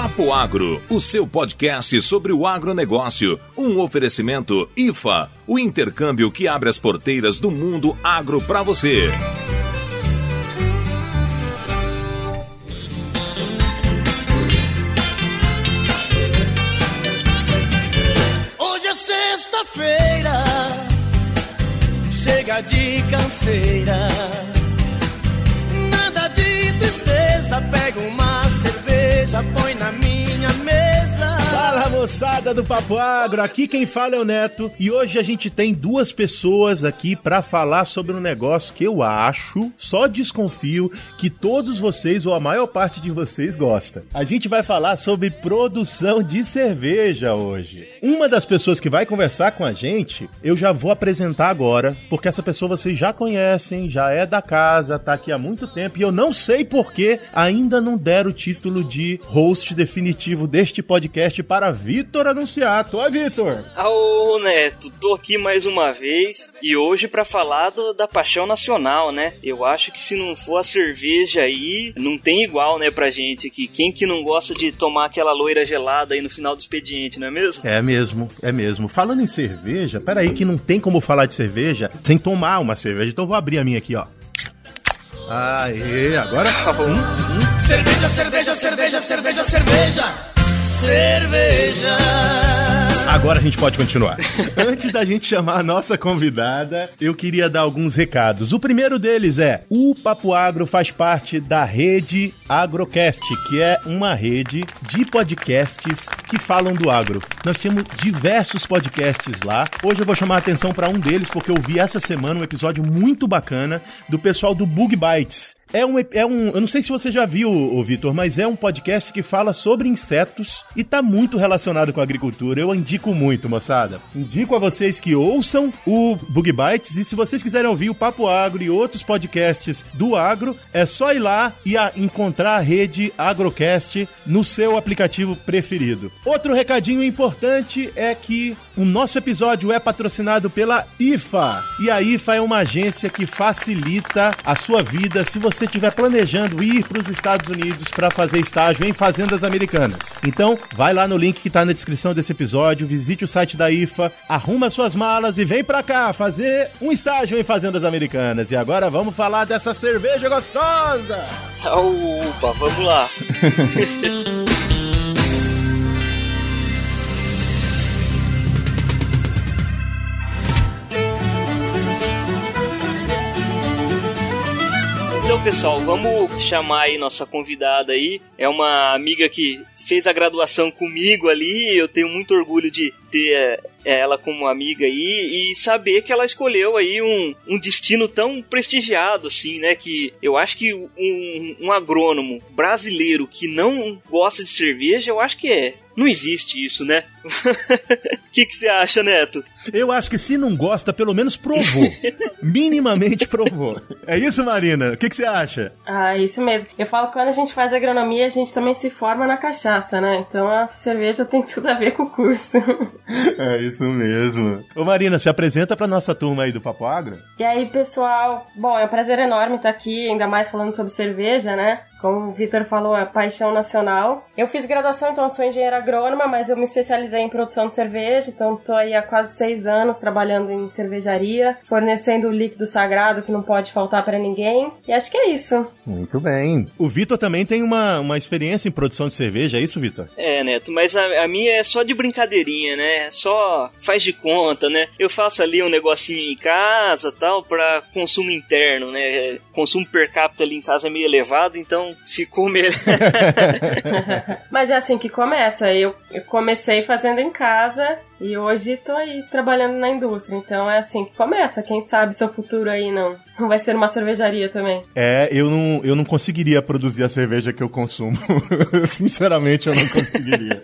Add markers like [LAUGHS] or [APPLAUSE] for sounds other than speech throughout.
Papo Agro, o seu podcast sobre o agronegócio. Um oferecimento IFA, o intercâmbio que abre as porteiras do mundo agro para você. Hoje é sexta-feira, chega de canseira. Moçada do Papo Agro, aqui quem fala é o Neto e hoje a gente tem duas pessoas aqui pra falar sobre um negócio que eu acho, só desconfio, que todos vocês ou a maior parte de vocês gosta. A gente vai falar sobre produção de cerveja hoje. Uma das pessoas que vai conversar com a gente, eu já vou apresentar agora, porque essa pessoa vocês já conhecem, já é da casa, tá aqui há muito tempo e eu não sei por que ainda não deram o título de host definitivo deste podcast para Vitor Anunciato. Oi, Vitor! Ô Neto, tô aqui mais uma vez e hoje pra falar do- da paixão nacional, né? Eu acho que se não for a cerveja aí, não tem igual, né, pra gente aqui. Quem que não gosta de tomar aquela loira gelada aí no final do expediente, não é mesmo? É mesmo, é mesmo. Falando em cerveja, peraí que não tem como falar de cerveja sem tomar uma cerveja. Então vou abrir a minha aqui, ó. Aê, agora... Hum, Cerveja, cerveja, cerveja, cerveja, cerveja. Cerveja. Agora a gente pode continuar. [LAUGHS] Antes da gente chamar a nossa convidada, eu queria dar alguns recados. O primeiro deles é: o Papo Agro faz parte da rede Agrocast, que é uma rede de podcasts que falam do agro. Nós temos diversos podcasts lá. Hoje eu vou chamar a atenção para um deles porque eu vi essa semana um episódio muito bacana do pessoal do Bug Bites. É um, é um. Eu não sei se você já viu, o Vitor, mas é um podcast que fala sobre insetos e tá muito relacionado com a agricultura. Eu indico muito, moçada. Indico a vocês que ouçam o Bug Bites e se vocês quiserem ouvir o Papo Agro e outros podcasts do agro, é só ir lá e a- encontrar a rede Agrocast no seu aplicativo preferido. Outro recadinho importante é que o nosso episódio é patrocinado pela IFA. E a IFA é uma agência que facilita a sua vida se você estiver planejando ir para os Estados Unidos para fazer estágio em fazendas americanas. Então, vai lá no link que está na descrição desse episódio, visite o site da IFA, arruma suas malas e vem para cá fazer um estágio em fazendas americanas. E agora vamos falar dessa cerveja gostosa. Opa, vamos lá. [LAUGHS] Então, pessoal, vamos chamar aí nossa convidada aí. É uma amiga que fez a graduação comigo ali. Eu tenho muito orgulho de ter eh, ela como amiga aí e saber que ela escolheu aí um, um destino tão prestigiado assim, né? Que eu acho que um, um agrônomo brasileiro que não gosta de cerveja, eu acho que é. Não existe isso, né? O [LAUGHS] que que você acha, Neto? Eu acho que se não gosta, pelo menos provou. [LAUGHS] Minimamente provou. É isso, Marina? O que, que você acha? Ah, isso mesmo. Eu falo que quando a gente faz agronomia, a gente também se forma na cachaça, né? Então a cerveja tem tudo a ver com o curso. [LAUGHS] É isso mesmo. Ô Marina, se apresenta pra nossa turma aí do Papo Agro. E aí, pessoal, bom, é um prazer enorme estar aqui, ainda mais falando sobre cerveja, né? Como o Vitor falou, é paixão nacional. Eu fiz graduação, então eu sou engenheira agrônoma, mas eu me especializei em produção de cerveja, então tô aí há quase seis anos trabalhando em cervejaria, fornecendo o líquido sagrado que não pode faltar para ninguém. E acho que é isso. Muito bem. O Vitor também tem uma, uma experiência em produção de cerveja, é isso, Vitor? É, Neto, mas a, a minha é só de brincadeirinha, né? Só faz de conta, né? Eu faço ali um negocinho em casa tal, pra consumo interno, né? Consumo per capita ali em casa é meio elevado, então ficou melhor. [LAUGHS] [LAUGHS] Mas é assim que começa. Eu, eu comecei fazendo em casa e hoje tô aí trabalhando na indústria. Então é assim que começa. Quem sabe seu futuro aí não, não vai ser uma cervejaria também. É, eu não, eu não conseguiria produzir a cerveja que eu consumo. [LAUGHS] Sinceramente, eu não conseguiria.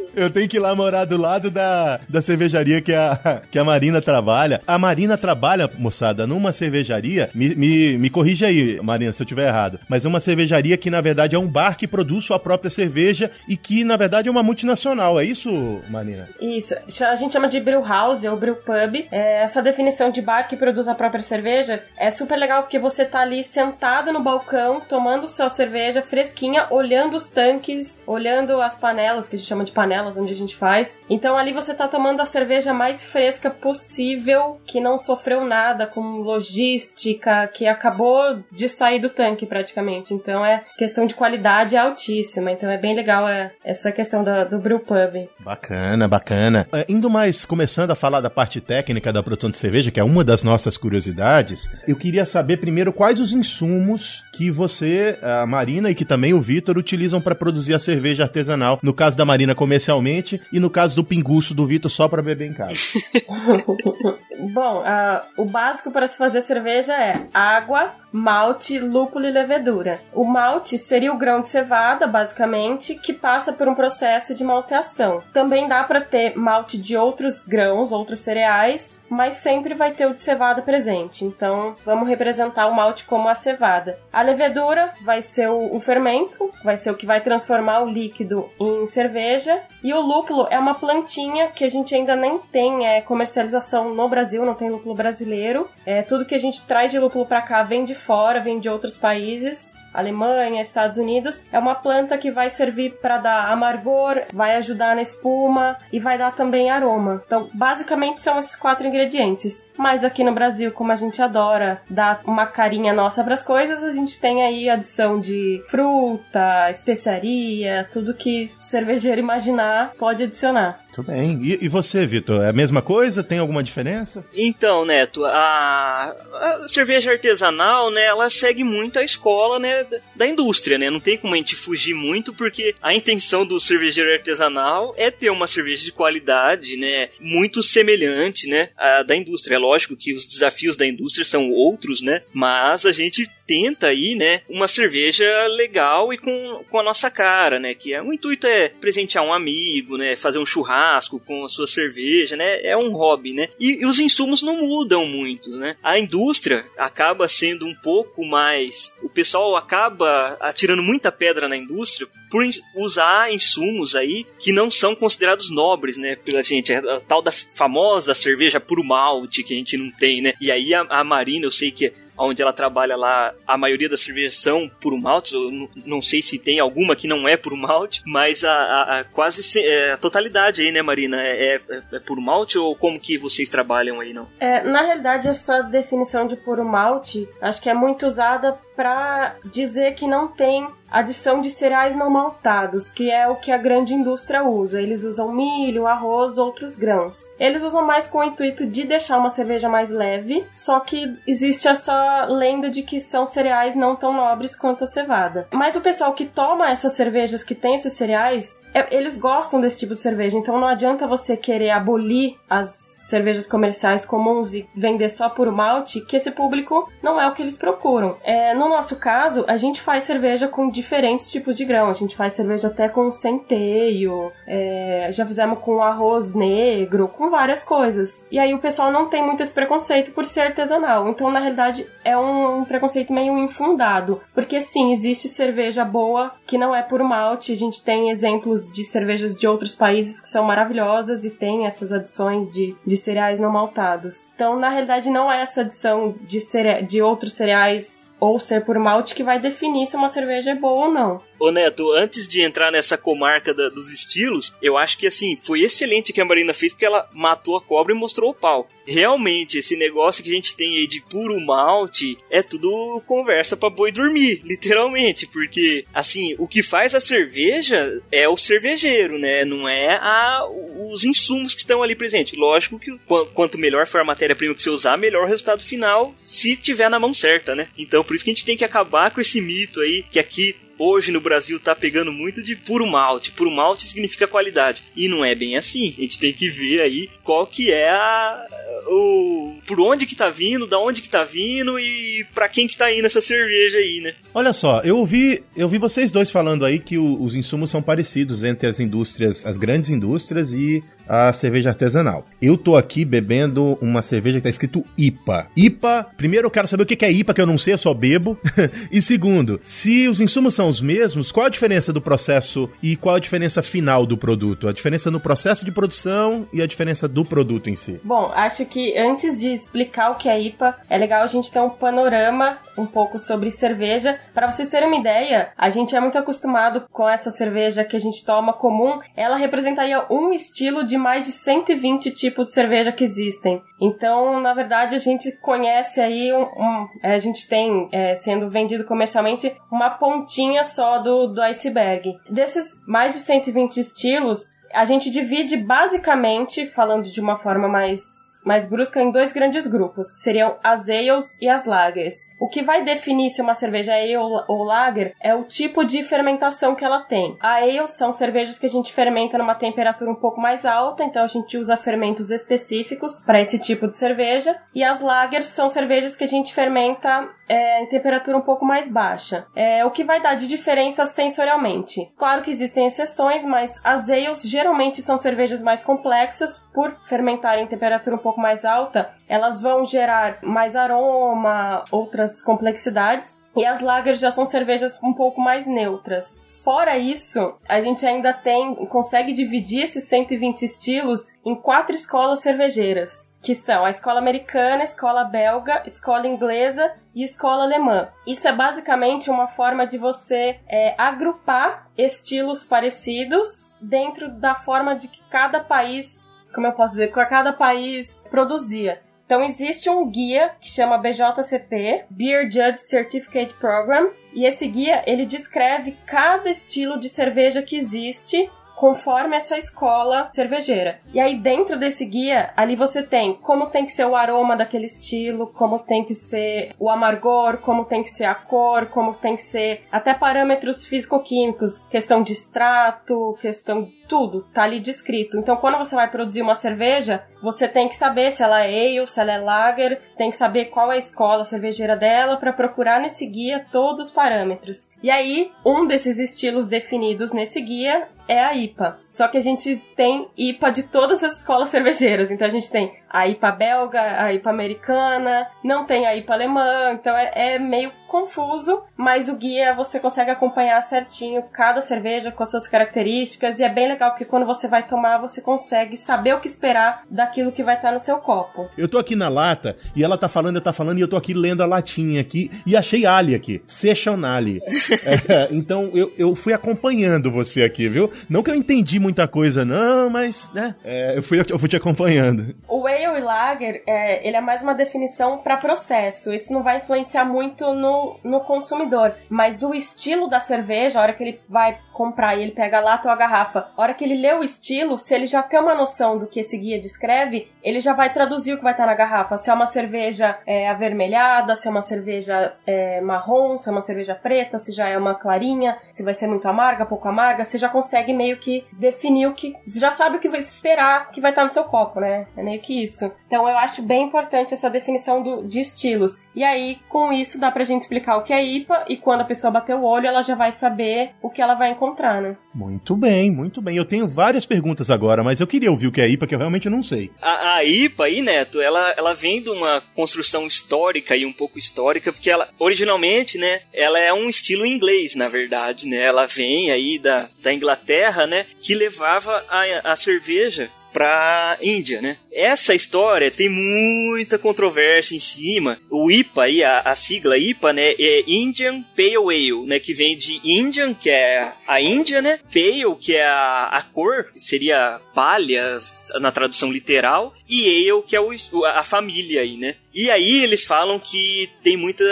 [LAUGHS] Eu tenho que ir lá morar do lado da, da cervejaria que a, que a Marina trabalha. A Marina trabalha, moçada, numa cervejaria. Me, me, me corrija aí, Marina, se eu estiver errado. Mas é uma cervejaria que, na verdade, é um bar que produz sua própria cerveja e que, na verdade, é uma multinacional. É isso, Marina? Isso. A gente chama de brew house ou brew pub. É, essa definição de bar que produz a própria cerveja é super legal porque você tá ali sentado no balcão, tomando sua cerveja fresquinha, olhando os tanques, olhando as panelas, que a gente chama de onde a gente faz. Então ali você tá tomando a cerveja mais fresca possível, que não sofreu nada com logística, que acabou de sair do tanque praticamente. Então é questão de qualidade altíssima. Então é bem legal é, essa questão do, do brew pub. Bacana, bacana. É, indo mais, começando a falar da parte técnica da produção de cerveja, que é uma das nossas curiosidades, eu queria saber primeiro quais os insumos que você, a Marina e que também o Vitor utilizam para produzir a cerveja artesanal. No caso da Marina comercialmente e no caso do pinguço do Vitor só para beber em casa. [LAUGHS] Bom, uh, o básico para se fazer cerveja é água, malte, lúpulo e levedura. O malte seria o grão de cevada, basicamente, que passa por um processo de malteação. Também dá para ter malte de outros grãos, outros cereais, mas sempre vai ter o de cevada presente. Então, vamos representar o malte como a cevada. A levedura vai ser o, o fermento, vai ser o que vai transformar o líquido em cerveja. E o lúpulo é uma plantinha que a gente ainda nem tem é, comercialização no Brasil, não tem lúpulo brasileiro. É, tudo que a gente traz de lúpulo para cá vem de fora, vem de outros países. Alemanha, Estados Unidos, é uma planta que vai servir para dar amargor, vai ajudar na espuma e vai dar também aroma. Então, basicamente são esses quatro ingredientes. Mas aqui no Brasil, como a gente adora dar uma carinha nossa para as coisas, a gente tem aí adição de fruta, especiaria, tudo que o cervejeiro imaginar pode adicionar. Muito bem. E, e você, Vitor? É a mesma coisa? Tem alguma diferença? Então, Neto, a, a, cerveja artesanal, né, ela segue muito a escola, né, da indústria, né? Não tem como a gente fugir muito, porque a intenção do cervejeiro artesanal é ter uma cerveja de qualidade, né, muito semelhante, né, à da indústria. É lógico que os desafios da indústria são outros, né, mas a gente tenta aí, né, uma cerveja legal e com, com a nossa cara, né, que é, o intuito é presentear um amigo, né, fazer um churrasco com a sua cerveja, né, é um hobby, né, e, e os insumos não mudam muito, né, a indústria acaba sendo um pouco mais, o pessoal acaba atirando muita pedra na indústria por usar insumos aí que não são considerados nobres, né, pela gente, é a tal da famosa cerveja puro malte que a gente não tem, né, e aí a, a Marina eu sei que onde ela trabalha lá, a maioria das cervejas são puro malte. Eu não sei se tem alguma que não é puro malte, mas a, a, a quase se, é, a totalidade aí, né, Marina? É, é, é puro malte ou como que vocês trabalham aí, não? É, na realidade, essa definição de puro malte acho que é muito usada para dizer que não tem adição de cereais não maltados, que é o que a grande indústria usa. Eles usam milho, arroz, outros grãos. Eles usam mais com o intuito de deixar uma cerveja mais leve, só que existe essa lenda de que são cereais não tão nobres quanto a cevada. Mas o pessoal que toma essas cervejas que tem esses cereais, é, eles gostam desse tipo de cerveja, então não adianta você querer abolir as cervejas comerciais comuns e vender só por malte, que esse público não é o que eles procuram. É, no nosso caso, a gente faz cerveja com diferentes tipos de grão. A gente faz cerveja até com centeio, é, já fizemos com arroz negro, com várias coisas. E aí o pessoal não tem muito esse preconceito por ser artesanal. Então, na realidade, é um preconceito meio infundado. Porque sim, existe cerveja boa que não é por malte. A gente tem exemplos de cervejas de outros países que são maravilhosas e tem essas adições de, de cereais não maltados. Então, na realidade, não é essa adição de, cere de outros cereais ou ser por malte que vai definir se uma cerveja é boa ou não. Ô Neto, antes de entrar nessa comarca da, dos estilos, eu acho que assim, foi excelente o que a Marina fez porque ela matou a cobra e mostrou o pau. Realmente, esse negócio que a gente tem aí de puro malte é tudo conversa para boi dormir, [LAUGHS] literalmente, porque assim, o que faz a cerveja é o cervejeiro, né? Não é a, os insumos que estão ali presentes. Lógico que quanto melhor for a matéria-prima que você usar, melhor o resultado final, se tiver na mão certa, né? Então, por isso que a gente tem que acabar com esse mito aí que aqui hoje no Brasil tá pegando muito de puro malte. Puro malte significa qualidade. E não é bem assim. A gente tem que ver aí qual que é a, o por onde que tá vindo, da onde que tá vindo e para quem que tá indo essa cerveja aí, né? Olha só, eu ouvi, eu vi vocês dois falando aí que o, os insumos são parecidos entre as indústrias, as grandes indústrias e a cerveja artesanal. Eu tô aqui bebendo uma cerveja que tá escrito IPA. IPA, primeiro eu quero saber o que é IPA, que eu não sei, eu só bebo. [LAUGHS] e segundo, se os insumos são os mesmos, qual a diferença do processo e qual a diferença final do produto? A diferença no processo de produção e a diferença do produto em si. Bom, acho que antes de explicar o que é IPA, é legal a gente ter um panorama um pouco sobre cerveja. Para vocês terem uma ideia, a gente é muito acostumado com essa cerveja que a gente toma comum. Ela representaria um estilo de de mais de 120 tipos de cerveja que existem. Então, na verdade, a gente conhece aí um, um é, a gente tem é, sendo vendido comercialmente uma pontinha só do, do iceberg. Desses mais de 120 estilos, a gente divide basicamente, falando de uma forma mais mais brusca em dois grandes grupos, que seriam as ales e as lagers. O que vai definir se uma cerveja é ale ou lager é o tipo de fermentação que ela tem. A ale são cervejas que a gente fermenta numa temperatura um pouco mais alta, então a gente usa fermentos específicos para esse tipo de cerveja, e as lagers são cervejas que a gente fermenta é, em temperatura um pouco mais baixa. É, o que vai dar de diferença sensorialmente. Claro que existem exceções, mas as ales geralmente são cervejas mais complexas por fermentar em temperatura um pouco pouco mais alta, elas vão gerar mais aroma, outras complexidades. E as lagers já são cervejas um pouco mais neutras. Fora isso, a gente ainda tem, consegue dividir esses 120 estilos em quatro escolas cervejeiras, que são a escola americana, a escola belga, a escola inglesa e escola alemã. Isso é basicamente uma forma de você é, agrupar estilos parecidos dentro da forma de que cada país como eu posso dizer, que cada país produzia. Então existe um guia que chama BJCP, Beer Judge Certificate Program, e esse guia ele descreve cada estilo de cerveja que existe conforme essa escola cervejeira. E aí dentro desse guia, ali você tem como tem que ser o aroma daquele estilo, como tem que ser o amargor, como tem que ser a cor, como tem que ser até parâmetros físico-químicos, questão de extrato, questão tudo, tá ali descrito. Então quando você vai produzir uma cerveja, você tem que saber se ela é ale, se ela é lager, tem que saber qual é a escola cervejeira dela para procurar nesse guia todos os parâmetros. E aí, um desses estilos definidos nesse guia é a IPA. Só que a gente tem IPA de todas as escolas cervejeiras. Então a gente tem a IPA belga, a IPA americana, não tem a IPA alemã, então é, é, meio confuso, mas o guia você consegue acompanhar certinho cada cerveja com as suas características e é bem legal porque quando você vai tomar você consegue saber o que esperar daquilo que vai estar no seu copo. Eu tô aqui na lata e ela tá falando, eu tá falando e eu tô aqui lendo a latinha aqui e achei Ali aqui, Sechonali. [LAUGHS] é, então eu, eu fui acompanhando você aqui, viu? Não que eu entendi muita coisa não, mas né, é, eu, fui, eu fui te acompanhando. O Ale e Lager, é, ele é mais uma definição para processo. Isso não vai influenciar muito no, no consumidor. Mas o estilo da cerveja, a hora que ele vai comprar e ele pega a lata ou a garrafa, a hora que ele lê o estilo, se ele já tem uma noção do que esse guia descreve, ele já vai traduzir o que vai estar na garrafa. Se é uma cerveja é, avermelhada, se é uma cerveja é, marrom, se é uma cerveja preta, se já é uma clarinha, se vai ser muito amarga, pouco amarga, você já consegue meio que definir o que. Você já sabe o que vai esperar que vai estar no seu copo, né? É meio que isso. Então eu acho bem importante essa definição do, de estilos. E aí, com isso, dá pra gente explicar o que é IPA e quando a pessoa bater o olho, ela já vai saber o que ela vai encontrar, né? Muito bem, muito bem. Eu tenho várias perguntas agora, mas eu queria ouvir o que é IPA, que eu realmente não sei. A, a IPA aí, Neto, ela, ela vem de uma construção histórica e um pouco histórica, porque ela, originalmente, né, ela é um estilo inglês, na verdade, né? Ela vem aí da, da Inglaterra, né, que levava a, a cerveja para Índia, né? Essa história tem muita controvérsia em cima. O IPA aí, a, a, sigla IPA, né, é Indian Pale Ale, né, que vem de Indian, que é a Índia, né? Pale, que é a, a cor, seria palha na tradução literal, e Ale, que é o, a família aí, né? E aí eles falam que tem muita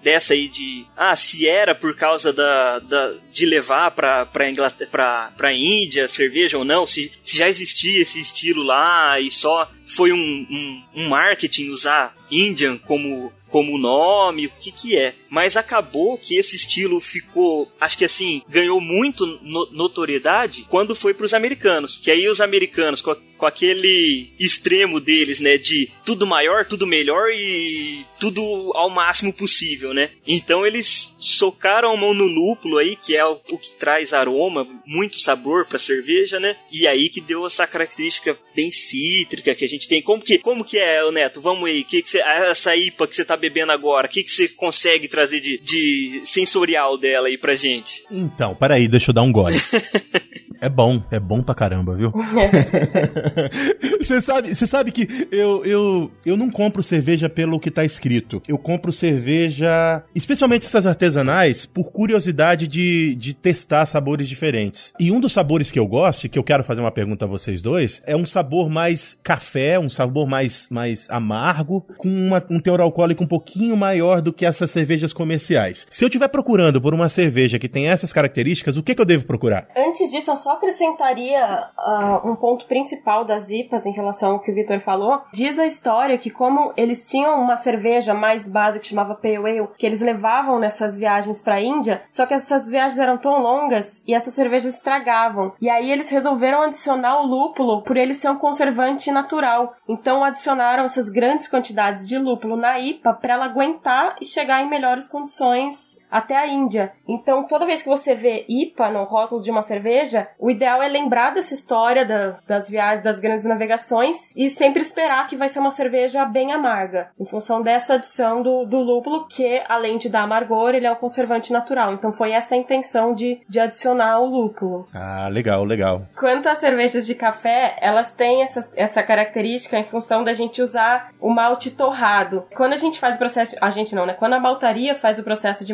dessa aí de ah, se era por causa da, da de levar pra, Inglaterra, pra, pra Índia cerveja ou não, se, se já existia esse estilo lá e só foi um, um, um marketing usar Indian como como nome, o que que é. Mas acabou que esse estilo ficou, acho que assim, ganhou muito no notoriedade quando foi para os americanos. Que aí os americanos, com, com, aquele extremo deles, né, de tudo maior, tudo melhor e tudo ao máximo possível, né. Então eles socaram a mão no lúpulo aí, que é o, o que traz aroma, muito sabor para cerveja, né. E aí que deu essa característica bem cítrica que a gente tem. Como que, como que é, Neto? Vamos aí, que que você, essa IPA que você tá bebendo agora, o que, que você consegue trazer de, de sensorial dela aí pra gente? Então, peraí, deixa eu dar um gole. [LAUGHS] É bom, é bom pra caramba, viu? [LAUGHS] Você sabe, você sabe que eu, eu, eu não compro cerveja pelo que tá escrito. Eu compro cerveja, especialmente essas artesanais, por curiosidade de, de testar sabores diferentes. E um dos sabores que eu gosto, que eu quero fazer uma pergunta a vocês dois, é um sabor mais café, um sabor mais, mais amargo, com uma, um teor alcoólico um pouquinho maior do que essas cervejas comerciais. Se eu estiver procurando por uma cerveja que tem essas características, o que, que eu devo procurar? Antes disso, eu só acrescentaria uh, um ponto principal das IPAs em relação ao que o Victor falou. Diz a história que como eles tinham uma cerveja mais básica que chamava Pale Ale, que eles levavam nessas viagens para a Índia, só que essas viagens eram tão longas e essas cervejas estragavam. E aí eles resolveram adicionar o lúpulo por ele ser um conservante natural. Então adicionaram essas grandes quantidades de lúpulo na IPA para ela aguentar e chegar em melhores condições até a Índia. Então toda vez que você vê IPA no rótulo de uma cerveja, o ideal é lembrar dessa história da, das viagens, das grandes navegações e sempre esperar que vai ser uma cerveja bem amarga, em função dessa adição do, do lúpulo, que além de dar amargor, ele é um conservante natural. Então foi essa a intenção de, de adicionar o lúpulo. Ah, legal, legal. Quanto às cervejas de café, elas têm essa, essa característica em função da gente usar o malte torrado. Quando a gente faz o processo, a gente não, né? Quando a maltaria faz o processo de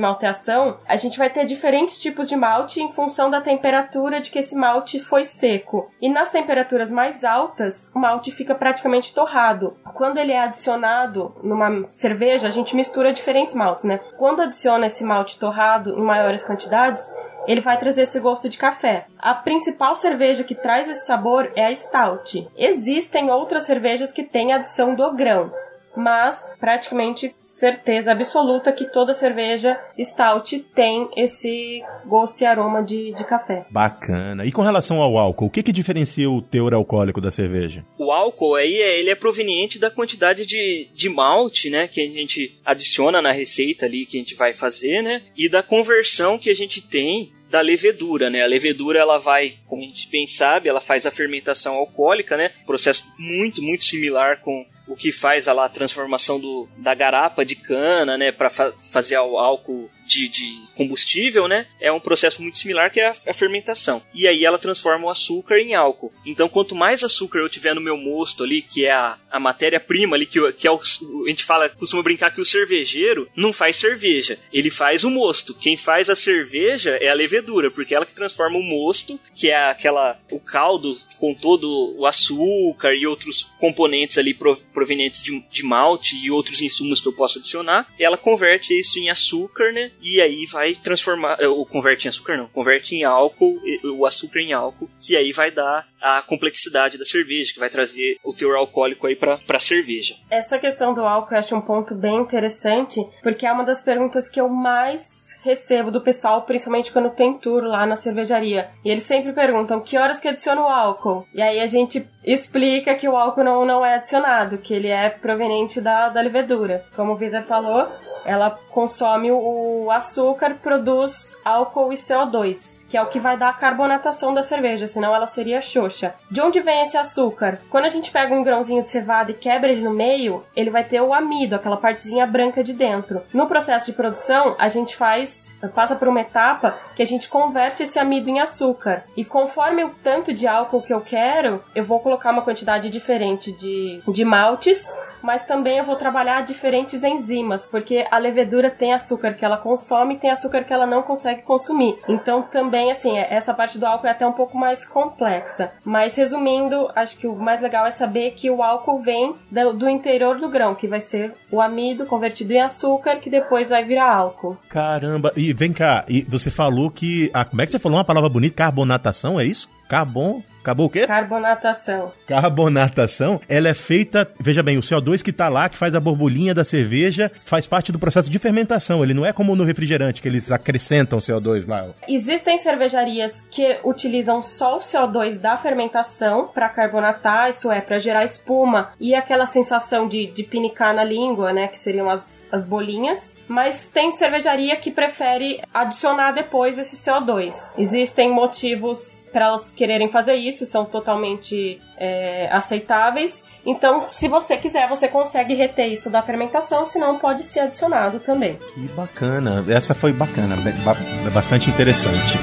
a gente vai ter diferentes tipos de malte em função da temperatura de que esse malte foi seco. E nas temperaturas mais altas, o malte fica praticamente torrado. Quando ele é adicionado numa cerveja, a gente mistura diferentes maltes, né? Quando adiciona esse malte torrado em maiores quantidades, ele vai trazer esse gosto de café. A principal cerveja que traz esse sabor é a Stout. Existem outras cervejas que têm adição do grão, mas praticamente certeza absoluta que toda cerveja stout tem esse gosto e aroma de, de café. Bacana. E com relação ao álcool, o que, que diferencia o teor alcoólico da cerveja? O álcool aí é, ele é proveniente da quantidade de, de malte, né, que a gente adiciona na receita ali que a gente vai fazer, né, e da conversão que a gente tem da levedura, né? A levedura ela vai, como a gente bem sabe, ela faz a fermentação alcoólica, né? Processo muito, muito similar com o que faz a, lá, a transformação do, da garapa de cana, né, para fa fazer o álcool de, de, combustível, né? É um processo muito similar que é a, a, fermentação. E aí ela transforma o açúcar em álcool. Então, quanto mais açúcar eu tiver no meu mosto ali, que é a, a matéria-prima ali, que, que é o, a gente fala, costuma brincar que o cervejeiro não faz cerveja, ele faz o mosto. Quem faz a cerveja é a levedura, porque ela que transforma o mosto, que é aquela o caldo com todo o açúcar e outros componentes ali provenientes de, de malte e outros insumos que eu posso adicionar, ela converte isso em açúcar, né? e aí vai transformar, ou converte em açúcar não, converte em álcool, o açúcar em álcool, que aí vai dar a complexidade da cerveja, que vai trazer o teor alcoólico aí para a cerveja. Essa questão do álcool eu acho um ponto bem interessante, porque é uma das perguntas que eu mais recebo do pessoal, principalmente quando tem tour lá na cervejaria. E eles sempre perguntam que horas que adiciona o álcool. E aí a gente explica que o álcool não, não é adicionado, que ele é proveniente da, da levedura. Como o Vitor falou, ela consome o açúcar, produz álcool e CO2, que é o que vai dar a carbonatação da cerveja, senão ela seria xoxa. De onde vem esse açúcar? Quando a gente pega um grãozinho de cevada e quebra ele no meio, ele vai ter o amido, aquela partezinha branca de dentro. No processo de produção, a gente faz, passa por uma etapa que a gente converte esse amido em açúcar. E conforme o tanto de álcool que eu quero, eu vou colocar uma quantidade diferente de, de mas também eu vou trabalhar diferentes enzimas, porque a levedura tem açúcar que ela consome e tem açúcar que ela não consegue consumir. Então também, assim, é, essa parte do álcool é até um pouco mais complexa. Mas resumindo, acho que o mais legal é saber que o álcool vem do, do interior do grão, que vai ser o amido convertido em açúcar, que depois vai virar álcool. Caramba, e vem cá, e você falou que. Ah, como é que você falou uma palavra bonita? Carbonatação, é isso? Carbon Acabou o quê? Carbonatação. Carbonatação, ela é feita, veja bem, o CO2 que tá lá, que faz a borbulhinha da cerveja, faz parte do processo de fermentação. Ele não é como no refrigerante, que eles acrescentam CO2 lá. Existem cervejarias que utilizam só o CO2 da fermentação para carbonatar, isso é, para gerar espuma e aquela sensação de, de pinicar na língua, né, que seriam as, as bolinhas. Mas tem cervejaria que prefere adicionar depois esse CO2. Existem motivos para elas quererem fazer isso, são totalmente é, aceitáveis. Então, se você quiser, você consegue reter isso da fermentação, senão pode ser adicionado também. Que bacana. Essa foi bacana, bastante interessante.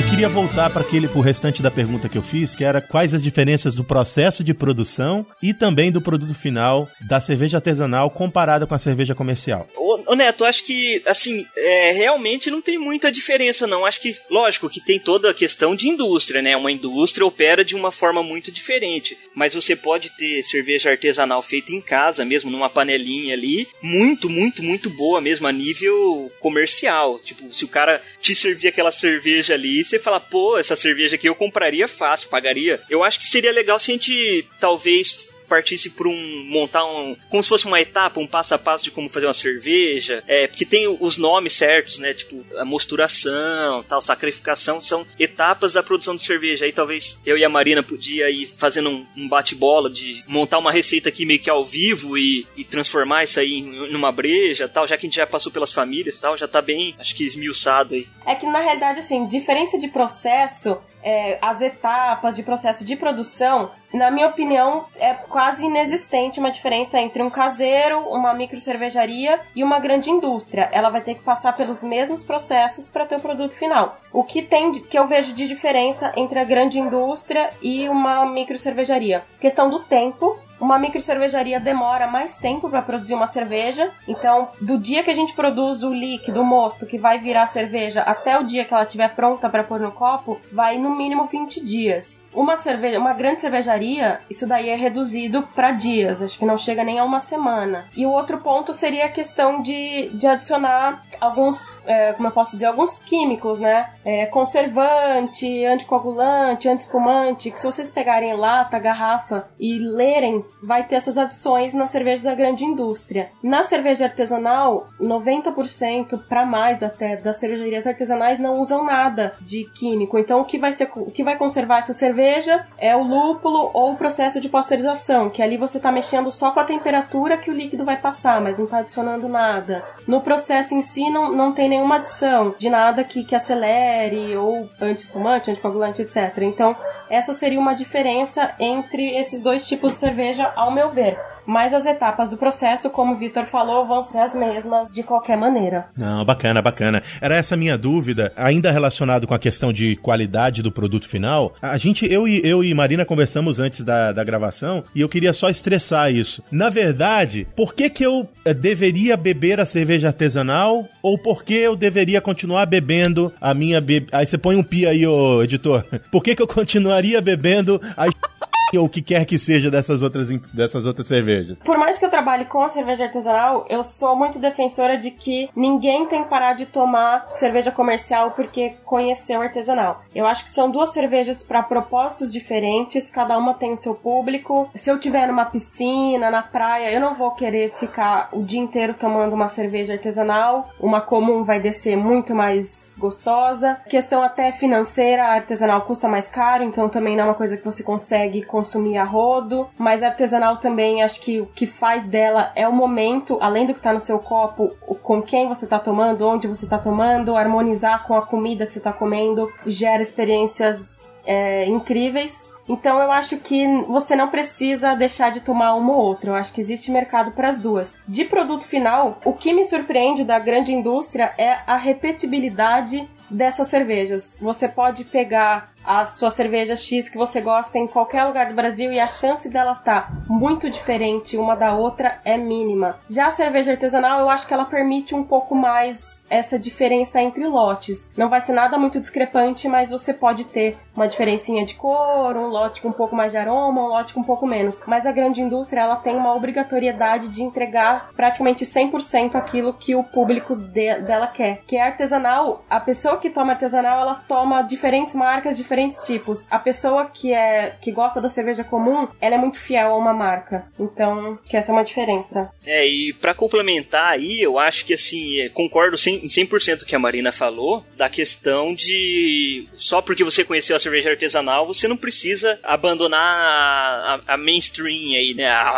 Eu queria voltar para aquele pro restante da pergunta que eu fiz, que era quais as diferenças do processo de produção e também do produto final da cerveja artesanal comparada com a cerveja comercial. Ô, Neto, acho que assim, é, realmente não tem muita diferença não. Acho que, lógico, que tem toda a questão de indústria, né? Uma indústria opera de uma forma muito diferente, mas você pode ter cerveja artesanal feita em casa, mesmo numa panelinha ali, muito, muito, muito boa mesmo a nível comercial. Tipo, se o cara te servir aquela cerveja ali, você fala, pô, essa cerveja aqui eu compraria fácil, pagaria. Eu acho que seria legal se a gente talvez partisse por um montar um como se fosse uma etapa, um passo a passo de como fazer uma cerveja, é porque tem os nomes certos, né? Tipo a mosturação, tal, sacrificação são etapas da produção de cerveja. Aí talvez eu e a Marina podia ir fazendo um, um bate-bola de montar uma receita aqui meio que ao vivo e, e transformar isso aí numa breja, tal, já que a gente já passou pelas famílias, tal, já tá bem, acho que esmiuçado aí. É que na realidade assim, diferença de processo é, as etapas de processo de produção, na minha opinião, é quase inexistente uma diferença entre um caseiro, uma micro cervejaria e uma grande indústria. Ela vai ter que passar pelos mesmos processos para ter o produto final. O que tem que eu vejo de diferença entre a grande indústria e uma micro cervejaria? Questão do tempo uma micro cervejaria demora mais tempo para produzir uma cerveja, então do dia que a gente produz o líquido, o mosto que vai virar cerveja até o dia que ela estiver pronta para pôr no copo, vai no mínimo 20 dias. Uma cerveja, uma grande cervejaria, isso daí é reduzido para dias, acho que não chega nem a uma semana. E o outro ponto seria a questão de, de adicionar alguns, é, como eu posso dizer, alguns químicos, né? É, conservante, anticoagulante, antiespumante, que se vocês pegarem lata, garrafa e lerem vai ter essas adições nas cervejas da grande indústria. Na cerveja artesanal, 90% para mais até das cervejarias artesanais não usam nada de químico. Então o que vai ser o que vai conservar essa cerveja é o lúpulo ou o processo de pasteurização, que ali você está mexendo só com a temperatura que o líquido vai passar, mas não está adicionando nada. No processo em si não, não tem nenhuma adição de nada que, que acelere ou anti-espumante, anticoagulante, etc. Então essa seria uma diferença entre esses dois tipos de cerveja ao meu ver. Mas as etapas do processo, como o Vitor falou, vão ser as mesmas de qualquer maneira. Não, bacana, bacana. Era essa minha dúvida, ainda relacionado com a questão de qualidade do produto final. A gente, eu e, eu e Marina conversamos antes da, da gravação e eu queria só estressar isso. Na verdade, por que que eu eh, deveria beber a cerveja artesanal ou por que eu deveria continuar bebendo a minha bebida? Aí você põe um pi aí, ô editor. [LAUGHS] Por que que eu continuaria bebendo a [LAUGHS] ou o que quer que seja dessas outras, dessas outras cervejas. Por mais que eu trabalhe com a cerveja artesanal, eu sou muito defensora de que ninguém tem que parar de tomar cerveja comercial porque conheceu artesanal. Eu acho que são duas cervejas para propósitos diferentes, cada uma tem o seu público. Se eu tiver numa piscina, na praia, eu não vou querer ficar o dia inteiro tomando uma cerveja artesanal. Uma comum vai descer muito mais gostosa. Questão até financeira, artesanal custa mais caro, então também não é uma coisa que você consegue a rodo, mas artesanal também acho que o que faz dela é o momento, além do que tá no seu copo, com quem você tá tomando, onde você tá tomando, harmonizar com a comida que você tá comendo, gera experiências é, incríveis. Então eu acho que você não precisa deixar de tomar uma ou outra. Eu acho que existe mercado para as duas. De produto final, o que me surpreende da grande indústria é a repetibilidade dessas cervejas. Você pode pegar a sua cerveja X que você gosta em qualquer lugar do Brasil e a chance dela estar tá muito diferente uma da outra é mínima. Já a cerveja artesanal, eu acho que ela permite um pouco mais essa diferença entre lotes. Não vai ser nada muito discrepante, mas você pode ter uma diferencinha de cor, um lote com um pouco mais de aroma, um lote com um pouco menos. Mas a grande indústria, ela tem uma obrigatoriedade de entregar praticamente 100% aquilo que o público de, dela quer. Que é artesanal, a pessoa que toma artesanal, ela toma diferentes marcas, tipos. A pessoa que é que gosta da cerveja comum, ela é muito fiel a uma marca. Então, que essa é uma diferença. É, e para complementar aí, eu acho que assim, é, concordo em 100% que a Marina falou da questão de só porque você conheceu a cerveja artesanal, você não precisa abandonar a, a, a mainstream aí, né? A,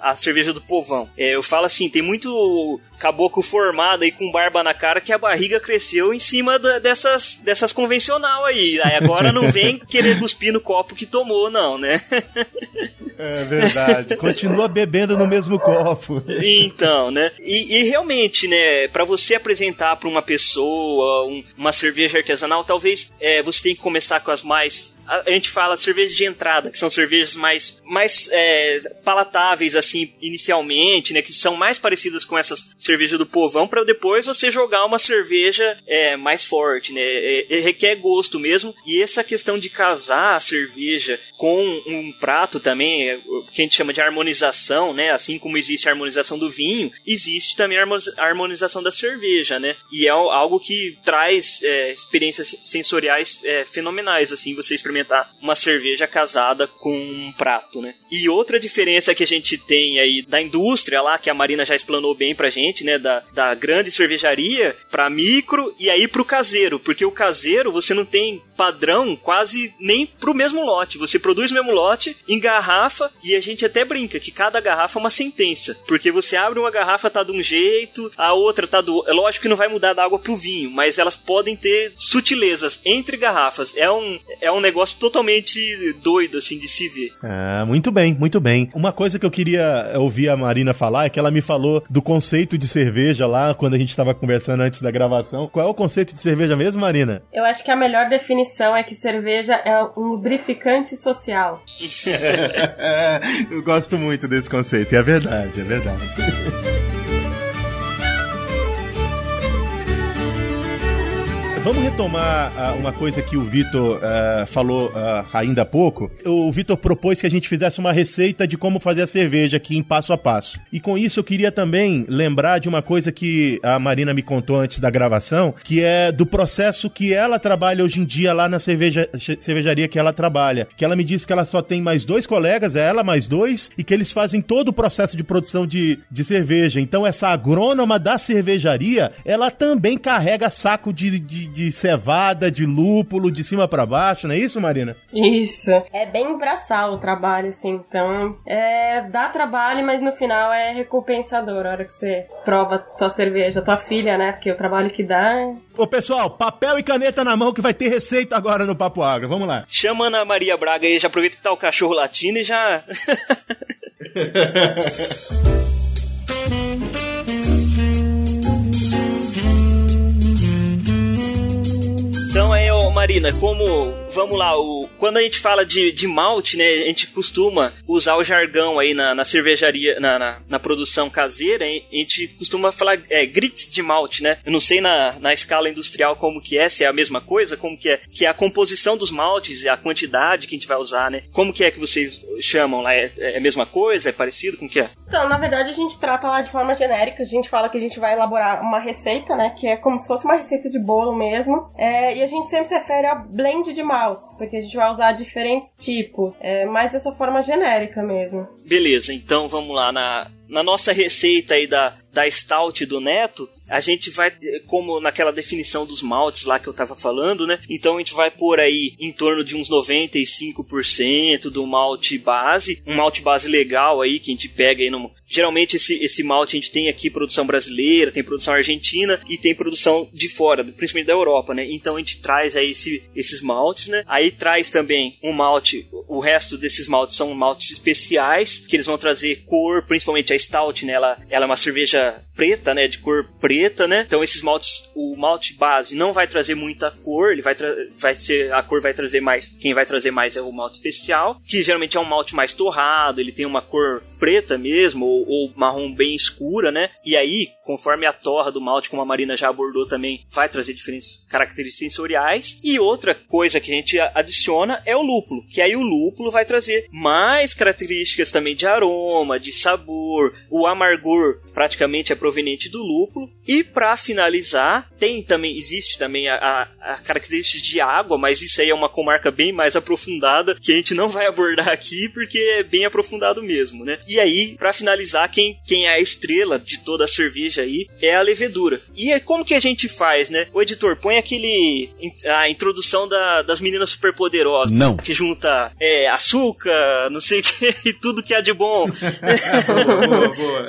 a, a cerveja do povão. É, eu falo assim, tem muito caboclo formado aí com barba na cara que a barriga cresceu em cima da, dessas, dessas convencional aí. Aí agora não vem [LAUGHS] querer cuspir no copo que tomou, não, né? [LAUGHS] É verdade. Continua bebendo no mesmo copo. Então, né? E, e realmente, né? Para você apresentar para uma pessoa um, uma cerveja artesanal, talvez é, você tenha que começar com as mais a gente fala cervejas de entrada, que são cervejas mais, mais é, palatáveis, assim, inicialmente, né? Que são mais parecidas com essas cervejas do povão, para depois você jogar uma cerveja é, mais forte, né? É, é, requer gosto mesmo. E essa questão de casar a cerveja com um prato também, é, que a gente chama de harmonização, né? Assim como existe a harmonização do vinho, existe também a harmonização da cerveja, né? E é algo que traz é, experiências sensoriais fenomenais, assim, você experimenta experimentar uma cerveja casada com um prato, né? E outra diferença que a gente tem aí da indústria lá, que a Marina já explanou bem pra gente, né? Da, da grande cervejaria pra micro e aí pro caseiro, porque o caseiro você não tem padrão quase nem pro mesmo lote. Você produz o mesmo lote, engarrafa e a gente até brinca que cada garrafa é uma sentença. Porque você abre uma garrafa, tá de um jeito, a outra tá do. É lógico que não vai mudar da água pro vinho, mas elas podem ter sutilezas entre garrafas. É um, é um negócio totalmente doido, assim, de se ver. Ah, muito bem, muito bem. Uma coisa que eu queria ouvir a Marina falar é que ela me falou do conceito de cerveja lá, quando a gente estava conversando antes da gravação. Qual é o conceito de cerveja mesmo, Marina? Eu acho que a melhor definição definição é que cerveja é um lubrificante social. [LAUGHS] Eu gosto muito desse conceito, e é verdade, é verdade. [LAUGHS] Vamos retomar uh, uma coisa que o Vitor uh, falou uh, ainda há pouco. O Vitor propôs que a gente fizesse uma receita de como fazer a cerveja aqui em passo a passo. E com isso eu queria também lembrar de uma coisa que a Marina me contou antes da gravação, que é do processo que ela trabalha hoje em dia lá na cerveja, cervejaria que ela trabalha. Que ela me disse que ela só tem mais dois colegas, é ela mais dois, e que eles fazem todo o processo de produção de, de cerveja. Então essa agrônoma da cervejaria, ela também carrega saco de, de de cevada, de lúpulo, de cima para baixo, não é isso, Marina? Isso. É bem braçal o trabalho, assim. Então, é, dá trabalho, mas no final é recompensador. A hora que você prova tua cerveja, tua filha, né? Porque o trabalho que dá. É Ô, pessoal, papel e caneta na mão que vai ter receita agora no Papo Agro. Vamos lá. Chama a Ana Maria Braga aí, já aproveita que tá o cachorro latino e já. [LAUGHS] [LAUGHS] Marina, como vamos lá, o, quando a gente fala de, de malte, né, a gente costuma usar o jargão aí na, na cervejaria, na, na, na, produção caseira, a gente costuma falar é, grits de malte, né? Eu não sei na, na escala industrial como que é, se é a mesma coisa, como que é, que é a composição dos maltes e a quantidade que a gente vai usar, né? Como que é que vocês chamam lá? É, é a mesma coisa? É parecido? Como que é? Então, na verdade, a gente trata lá de forma genérica, a gente fala que a gente vai elaborar uma receita, né, que é como se fosse uma receita de bolo mesmo, é, e a gente sempre se refere a blend de malte porque a gente vai usar diferentes tipos, é, mais dessa forma genérica mesmo. Beleza, então vamos lá. Na, na nossa receita aí da, da Stout do Neto, a gente vai, como naquela definição dos maltes lá que eu tava falando, né? Então a gente vai pôr aí em torno de uns 95% do malte base, um malte base legal aí que a gente pega aí no. Geralmente esse, esse malte a gente tem aqui produção brasileira, tem produção argentina e tem produção de fora, principalmente da Europa, né? Então a gente traz aí esse, esses maltes, né? Aí traz também um malte, o resto desses maltes são maltes especiais, que eles vão trazer cor, principalmente a Stout, né? Ela, ela é uma cerveja preta, né, de cor preta, né? Então esses maltes, o malte base não vai trazer muita cor, ele vai, vai ser a cor vai trazer mais, quem vai trazer mais é o malte especial, que geralmente é um malte mais torrado, ele tem uma cor preta mesmo ou, ou marrom bem escura, né? E aí, conforme a torra do malte, como a Marina já abordou também, vai trazer diferentes características sensoriais. E outra coisa que a gente adiciona é o lúpulo, que aí o lúpulo vai trazer mais características também de aroma, de sabor, o amargor praticamente é proveniente do lúpulo. E para finalizar, tem também existe também a, a, a, característica de água, mas isso aí é uma comarca bem mais aprofundada que a gente não vai abordar aqui porque é bem aprofundado mesmo, né? E aí, para finalizar, quem, quem é a estrela de toda a cerveja aí é a levedura. E é como que a gente faz, né? O editor põe aquele a introdução da, das meninas superpoderosas, não, que junta é, açúcar, não sei o que [LAUGHS] e tudo que há de bom. [LAUGHS] boa, boa, boa.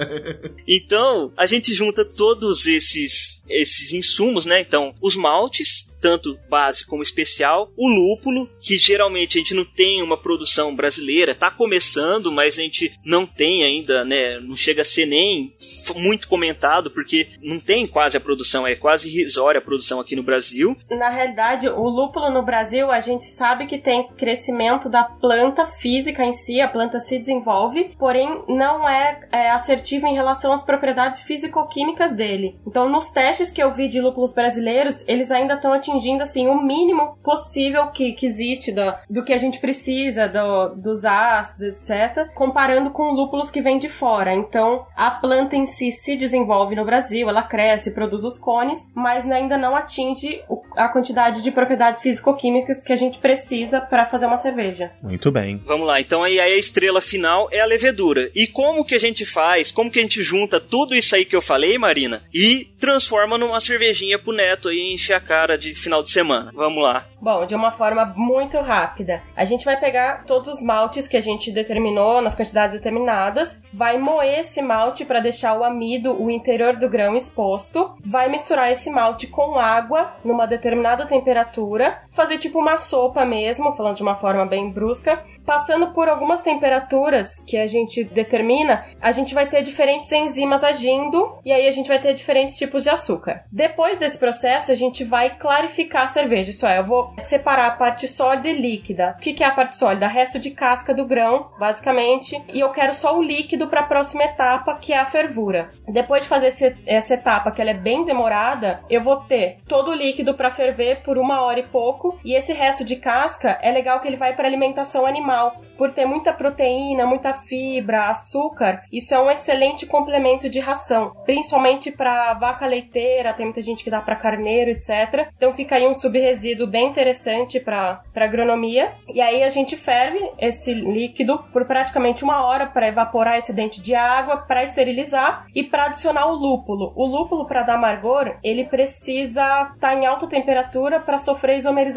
Então, a gente junta todos esses esses insumos, né? Então, os maltes, tanto base como especial, o lúpulo, que geralmente a gente não tem uma produção brasileira, tá começando, mas a gente não tem ainda, né, não chega a ser nem muito comentado, porque não tem quase a produção, é quase irrisória a produção aqui no Brasil. Na realidade, o lúpulo no Brasil, a gente sabe que tem crescimento da planta física em si, a planta se desenvolve, porém não é, é assertivo em relação às propriedades físico-químicas dele. Então, nos testes que eu vi de lúpulos brasileiros, eles ainda estão atingindo assim o mínimo possível que, que existe do, do que a gente precisa, do, dos ácidos, etc., comparando com lúpulos que vêm de fora. Então, a planta em si se desenvolve no Brasil, ela cresce, produz os cones, mas ainda não atinge a quantidade de propriedades físico-químicas que a gente precisa para fazer uma cerveja. Muito bem. Vamos lá, então aí a estrela final é a levedura. E como que a gente faz? Como que a gente junta tudo isso aí que eu falei, Marina, e transforma numa cervejinha pro Neto aí encher a cara de final de semana? Vamos lá. Bom, de uma forma muito rápida. A gente vai pegar todos os maltes que a gente determinou nas quantidades determinadas, vai moer esse malte para deixar o amido, o interior do grão exposto, vai misturar esse malte com água numa determinada temperatura, fazer tipo uma sopa mesmo, falando de uma forma bem brusca, passando por algumas temperaturas que a gente determina, a gente vai ter diferentes enzimas agindo e aí a gente vai ter diferentes tipos de açúcar. Depois desse processo, a gente vai clarificar a cerveja, isso é, eu vou separar a parte sólida e líquida. O que é a parte sólida? Resto de casca do grão, basicamente, e eu quero só o líquido para a próxima etapa, que é a fervura. Depois de fazer esse, essa etapa, que ela é bem demorada, eu vou ter todo o líquido para ferver por uma hora e pouco, e esse resto de casca é legal que ele vai para alimentação animal, por ter muita proteína, muita fibra, açúcar. Isso é um excelente complemento de ração, principalmente para vaca leiteira, tem muita gente que dá para carneiro, etc. Então fica aí um subresíduo bem interessante para agronomia. E aí a gente ferve esse líquido por praticamente uma hora para evaporar esse dente de água, para esterilizar e para adicionar o lúpulo. O lúpulo para dar amargor, ele precisa estar tá em alta temperatura para sofrer isomerização,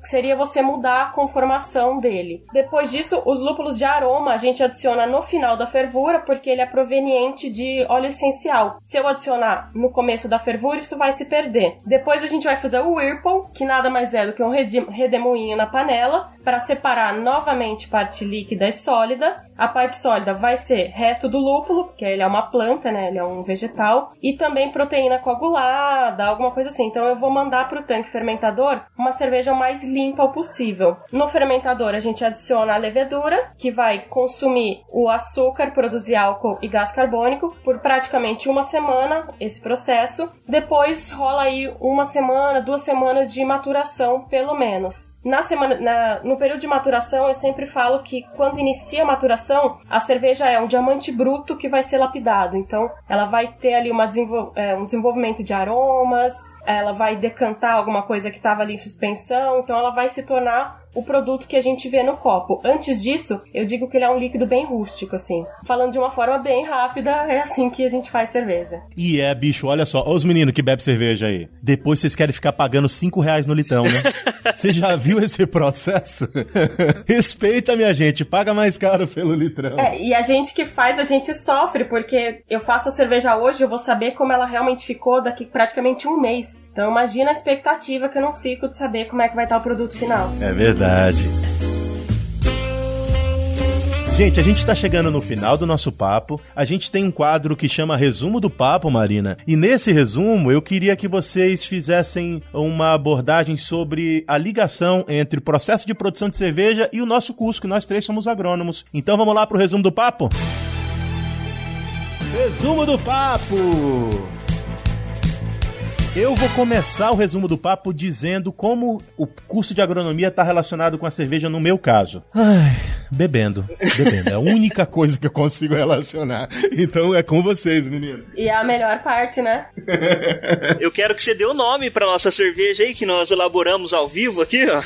que seria você mudar a conformação dele. Depois disso, os lúpulos de aroma a gente adiciona no final da fervura porque ele é proveniente de óleo essencial. Se eu adicionar no começo da fervura, isso vai se perder. Depois a gente vai fazer o whirlpool, que nada mais é do que um redemoinho na panela, para separar novamente parte líquida e sólida. A parte sólida vai ser resto do lúpulo, porque ele é uma planta, né? Ele é um vegetal, e também proteína coagulada, alguma coisa assim. Então eu vou mandar para o tanque fermentador uma cerveja mais limpa possível. No fermentador a gente adiciona a levedura, que vai consumir o açúcar, produzir álcool e gás carbônico por praticamente uma semana esse processo. Depois rola aí uma semana, duas semanas de maturação, pelo menos. Na semana, na, no período de maturação, eu sempre falo que quando inicia a maturação, a cerveja é um diamante bruto que vai ser lapidado. Então, ela vai ter ali desenvol é, um desenvolvimento de aromas, ela vai decantar alguma coisa que estava ali em suspensão, então ela vai se tornar o produto que a gente vê no copo. Antes disso, eu digo que ele é um líquido bem rústico, assim. Falando de uma forma bem rápida, é assim que a gente faz cerveja. E é, bicho, olha só, os meninos que bebem cerveja aí. Depois vocês querem ficar pagando 5 reais no litão, né? [LAUGHS] Você já viu esse processo? [LAUGHS] Respeita, minha gente, paga mais caro pelo litrão. É, e a gente que faz, a gente sofre, porque eu faço a cerveja hoje, eu vou saber como ela realmente ficou daqui praticamente um mês. Então imagina a expectativa que eu não fico de saber como é que vai estar o produto final. É verdade. Gente, a gente está chegando no final do nosso papo. A gente tem um quadro que chama Resumo do Papo, Marina. E nesse resumo, eu queria que vocês fizessem uma abordagem sobre a ligação entre o processo de produção de cerveja e o nosso curso, que nós três somos agrônomos. Então vamos lá para o resumo do papo? Resumo do papo! Eu vou começar o resumo do papo dizendo como o curso de agronomia está relacionado com a cerveja no meu caso. Ai, bebendo. Bebendo. É a única coisa que eu consigo relacionar. Então é com vocês, menino. E é a melhor parte, né? Eu quero que você dê o nome pra nossa cerveja aí, que nós elaboramos ao vivo aqui, ó.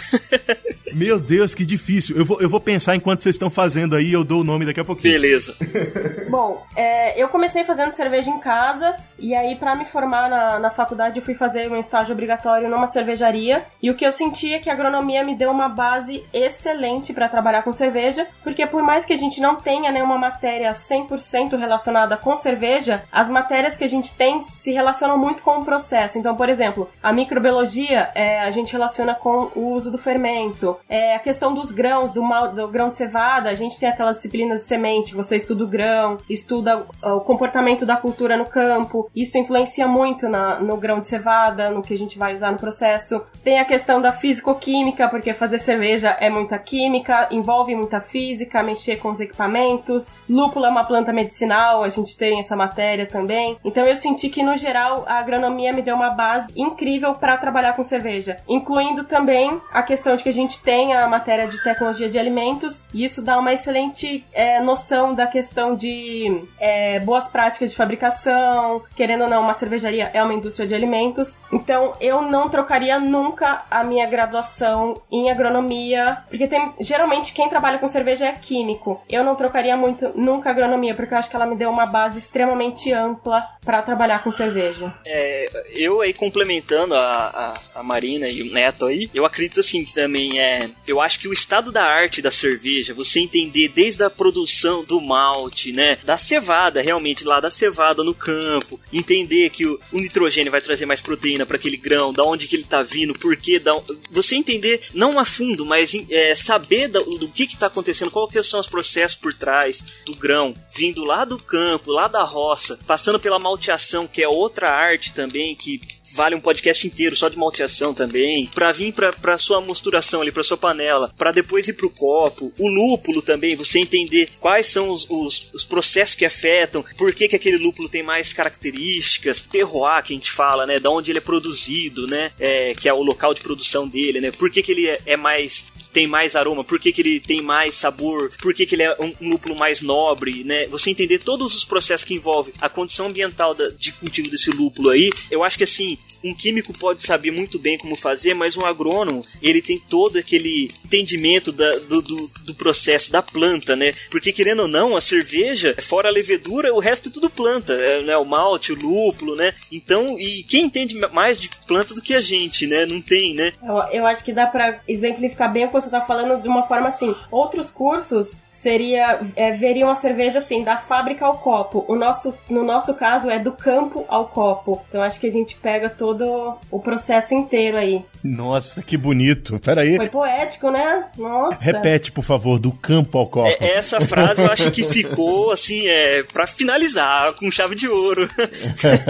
Meu Deus, que difícil. Eu vou, eu vou pensar enquanto vocês estão fazendo aí eu dou o nome daqui a pouquinho. Beleza. [LAUGHS] Bom, é, eu comecei fazendo cerveja em casa e aí para me formar na, na faculdade eu fui fazer um estágio obrigatório numa cervejaria e o que eu senti é que a agronomia me deu uma base excelente para trabalhar com cerveja, porque por mais que a gente não tenha nenhuma matéria 100% relacionada com cerveja, as matérias que a gente tem se relacionam muito com o processo. Então, por exemplo, a microbiologia é, a gente relaciona com o uso do fermento, é, a questão dos grãos, do, mal, do grão de cevada, a gente tem aquelas disciplinas de semente, você estuda o grão, estuda o comportamento da cultura no campo, isso influencia muito na, no grão de cevada, no que a gente vai usar no processo. Tem a questão da físico-química, porque fazer cerveja é muita química, envolve muita física, mexer com os equipamentos. Lúpulo é uma planta medicinal, a gente tem essa matéria também. Então eu senti que, no geral, a agronomia me deu uma base incrível para trabalhar com cerveja, incluindo também a questão de que a gente tem a matéria de tecnologia de alimentos, e isso dá uma excelente é, noção da questão de é, boas práticas de fabricação. Querendo ou não, uma cervejaria é uma indústria de alimentos. Então eu não trocaria nunca a minha graduação em agronomia, porque tem geralmente quem trabalha com cerveja é químico. Eu não trocaria muito nunca a agronomia, porque eu acho que ela me deu uma base extremamente ampla para trabalhar com cerveja. É, eu aí complementando a, a, a, Marina e o Neto aí, eu acredito assim que também é. Eu acho que o estado da arte da cerveja, você entender desde a produção do malte, né? Da cevada, realmente lá da cevada no campo, entender que o, o nitrogênio vai trazer mais proteína para aquele grão, da onde que ele tá vindo, por que, da, você entender não a fundo, mas é, saber do, do que que tá acontecendo, que são os processos por trás do grão, vindo lá do campo, lá da roça, passando pela malteação, que é outra arte também que vale um podcast inteiro só de malteação também, para vir pra sua mosturação ali, pra sua panela, para depois ir pro copo, o lúpulo também, você entender quais são os, os, os processos que afetam, por que, que aquele lúpulo tem mais características, terroir que a gente fala, né, da onde ele é produzido, né, é, que é o local de produção dele, né, por que, que ele é, é mais tem mais aroma, por que, que ele tem mais sabor, por que, que ele é um, um, lúpulo mais nobre, né? Você entender todos os processos que envolvem a condição ambiental da, de cultivo desse lúpulo aí, eu acho que assim, um químico pode saber muito bem como fazer, mas um agrônomo, ele tem todo aquele entendimento da, do, do, do, processo da planta, né? Porque querendo ou não, a cerveja, fora a levedura, o resto é tudo planta, é, né? O malte, o lúpulo, né? Então, e quem entende mais de planta do que a gente, né? Não tem, né? Eu, eu acho que dá para exemplificar bem o que você tá falando de uma forma assim. Outros cursos seria é, veriam a cerveja assim da fábrica ao copo. O nosso, no nosso caso é do campo ao copo. Então acho que a gente pega todo o processo inteiro aí. Nossa, que bonito. Peraí. Foi poético, né? Nossa. Repete, por favor, do campo ao copo. É, essa frase eu acho que ficou assim, é para finalizar com chave de ouro.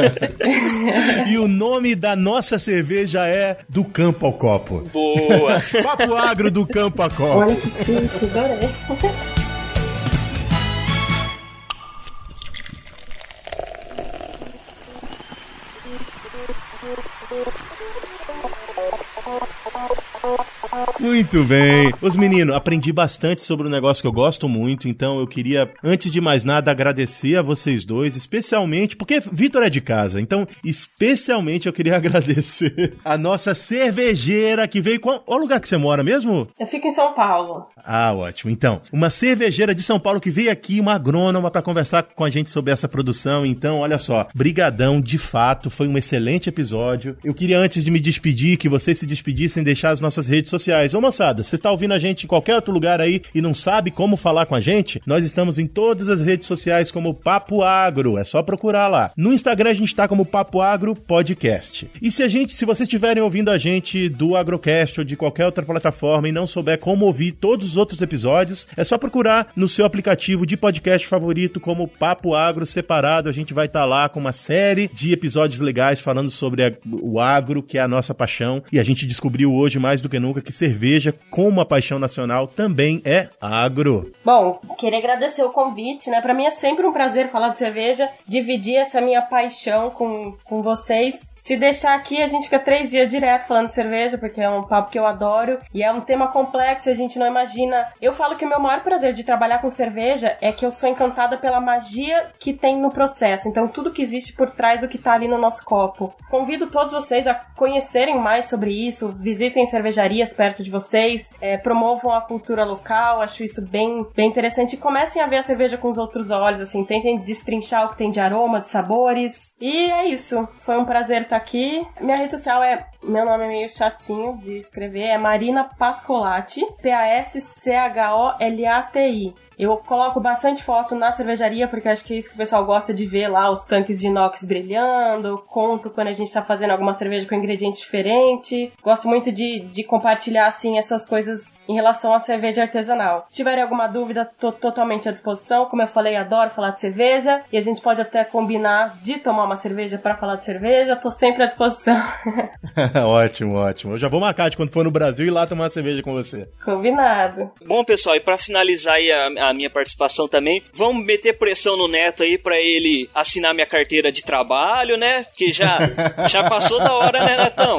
[LAUGHS] e o nome da nossa cerveja é do campo ao copo. Boa. Papo agro do campo ao copo. Olha que chique, adorei. [LAUGHS] Muito bem. Os meninos, aprendi bastante sobre um negócio que eu gosto muito, então eu queria, antes de mais nada, agradecer a vocês dois, especialmente, porque Vitor é de casa, então, especialmente eu queria [LAUGHS] agradecer a nossa cervejeira que veio com. Qual lugar que você mora mesmo? Eu fico em São Paulo. Ah, ótimo. Então, uma cervejeira de São Paulo que veio aqui, uma agrônoma, para conversar com a gente sobre essa produção. Então, olha só, brigadão, de fato, foi um excelente episódio. Eu queria, antes de me despedir, que vocês se despedissem, deixar as nossas redes sociais. Ô moçada, você está ouvindo a gente em qualquer outro lugar aí e não sabe como falar com a gente? Nós estamos em todas as redes sociais como Papo Agro. É só procurar lá. No Instagram a gente está como Papo Agro Podcast. E se a gente, se vocês estiverem ouvindo a gente do Agrocast ou de qualquer outra plataforma e não souber como ouvir todos os outros episódios, é só procurar no seu aplicativo de podcast favorito como Papo Agro separado. A gente vai estar tá lá com uma série de episódios legais falando sobre a, o agro, que é a nossa paixão. E a gente descobriu hoje mais do que nunca que cerveja, como uma paixão nacional, também é agro. Bom, queria agradecer o convite, né? Para mim é sempre um prazer falar de cerveja, dividir essa minha paixão com, com vocês. Se deixar aqui, a gente fica três dias direto falando de cerveja, porque é um papo que eu adoro e é um tema complexo, a gente não imagina. Eu falo que o meu maior prazer de trabalhar com cerveja é que eu sou encantada pela magia que tem no processo. Então, tudo que existe por trás do que tá ali no nosso copo. Convido todos vocês a conhecerem mais sobre isso, visitem cervejarias perto de vocês, é, promovam a cultura local, acho isso bem, bem interessante. Comecem a ver a cerveja com os outros olhos, assim, tentem destrinchar o que tem de aroma, de sabores. E é isso. Foi um prazer estar aqui. Minha rede social é. Meu nome é meio chatinho de escrever, é Marina Pascolati, P-A-S-C-H-O-L-A-T-I. Eu coloco bastante foto na cervejaria, porque acho que é isso que o pessoal gosta de ver lá, os tanques de inox brilhando. Conto quando a gente tá fazendo alguma cerveja com ingrediente diferente. Gosto muito de, de compartilhar, assim, essas coisas em relação à cerveja artesanal. Se tiverem alguma dúvida, tô totalmente à disposição. Como eu falei, adoro falar de cerveja. E a gente pode até combinar de tomar uma cerveja para falar de cerveja. Tô sempre à disposição. [LAUGHS] [LAUGHS] ótimo, ótimo. Eu já vou marcar de quando for no Brasil e lá tomar uma cerveja com você. Combinado. Bom, pessoal, e para finalizar aí a a minha participação também. Vamos meter pressão no Neto aí para ele assinar minha carteira de trabalho, né? Que já, [LAUGHS] já passou da hora, né, Netão?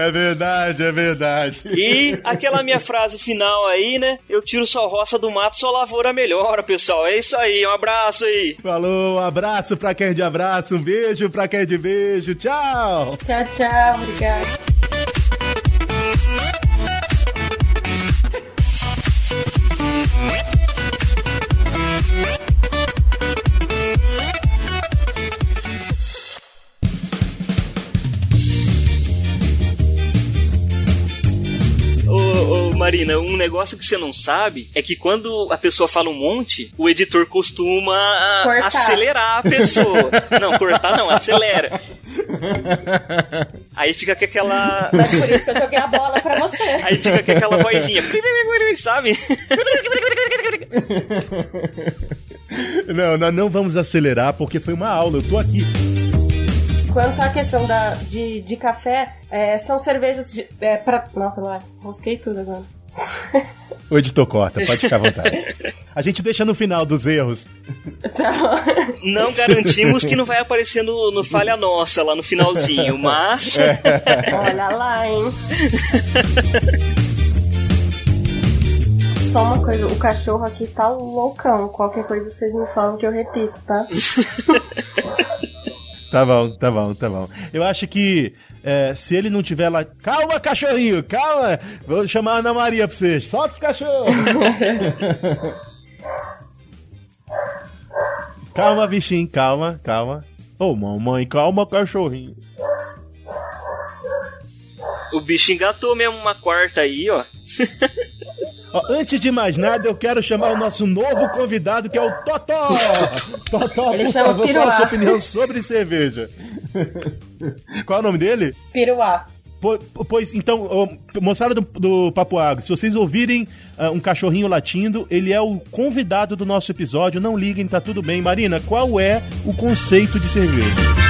É verdade, é verdade. E aquela minha frase final aí, né? Eu tiro só roça do mato, só lavoura melhora, pessoal. É isso aí, um abraço aí. Falou, um abraço pra quem é de abraço, um beijo pra quem é de beijo. Tchau. Tchau, tchau, obrigado. Marina, um negócio que você não sabe é que quando a pessoa fala um monte, o editor costuma cortar. acelerar a pessoa. [LAUGHS] não, cortar não, acelera. Aí fica com aquela. Mas por isso que eu joguei a bola pra você. Aí fica com aquela vozinha, sabe? Não, nós não vamos acelerar porque foi uma aula, eu tô aqui. Quanto à questão da, de, de café, é, são cervejas de, é, pra... Nossa, lá, rosquei tudo agora. O editor corta, pode ficar à vontade. A gente deixa no final dos erros. Tá não garantimos que não vai aparecer no, no Falha Nossa lá no finalzinho, mas. Olha lá, hein? Só uma coisa, o cachorro aqui tá loucão. Qualquer coisa vocês me falam que eu repito, tá? tá bom, tá bom, tá bom. Eu acho que é, se ele não tiver lá. Calma, cachorrinho, calma! Vou chamar a Ana Maria pra vocês. Solta os cachorros! [LAUGHS] calma, bichinho, calma, calma. Ô, oh, mamãe, calma, cachorrinho. O bicho engatou mesmo uma quarta aí, ó. [LAUGHS] ó. Antes de mais nada, eu quero chamar o nosso novo convidado, que é o Totó! [LAUGHS] Totó, Ele por favor, qual a sua opinião sobre cerveja? [LAUGHS] Qual é o nome dele? Piruá. Pois, então, moçada do, do Papo Agro, se vocês ouvirem uh, um cachorrinho latindo, ele é o convidado do nosso episódio. Não liguem, tá tudo bem. Marina, qual é o conceito de cerveja?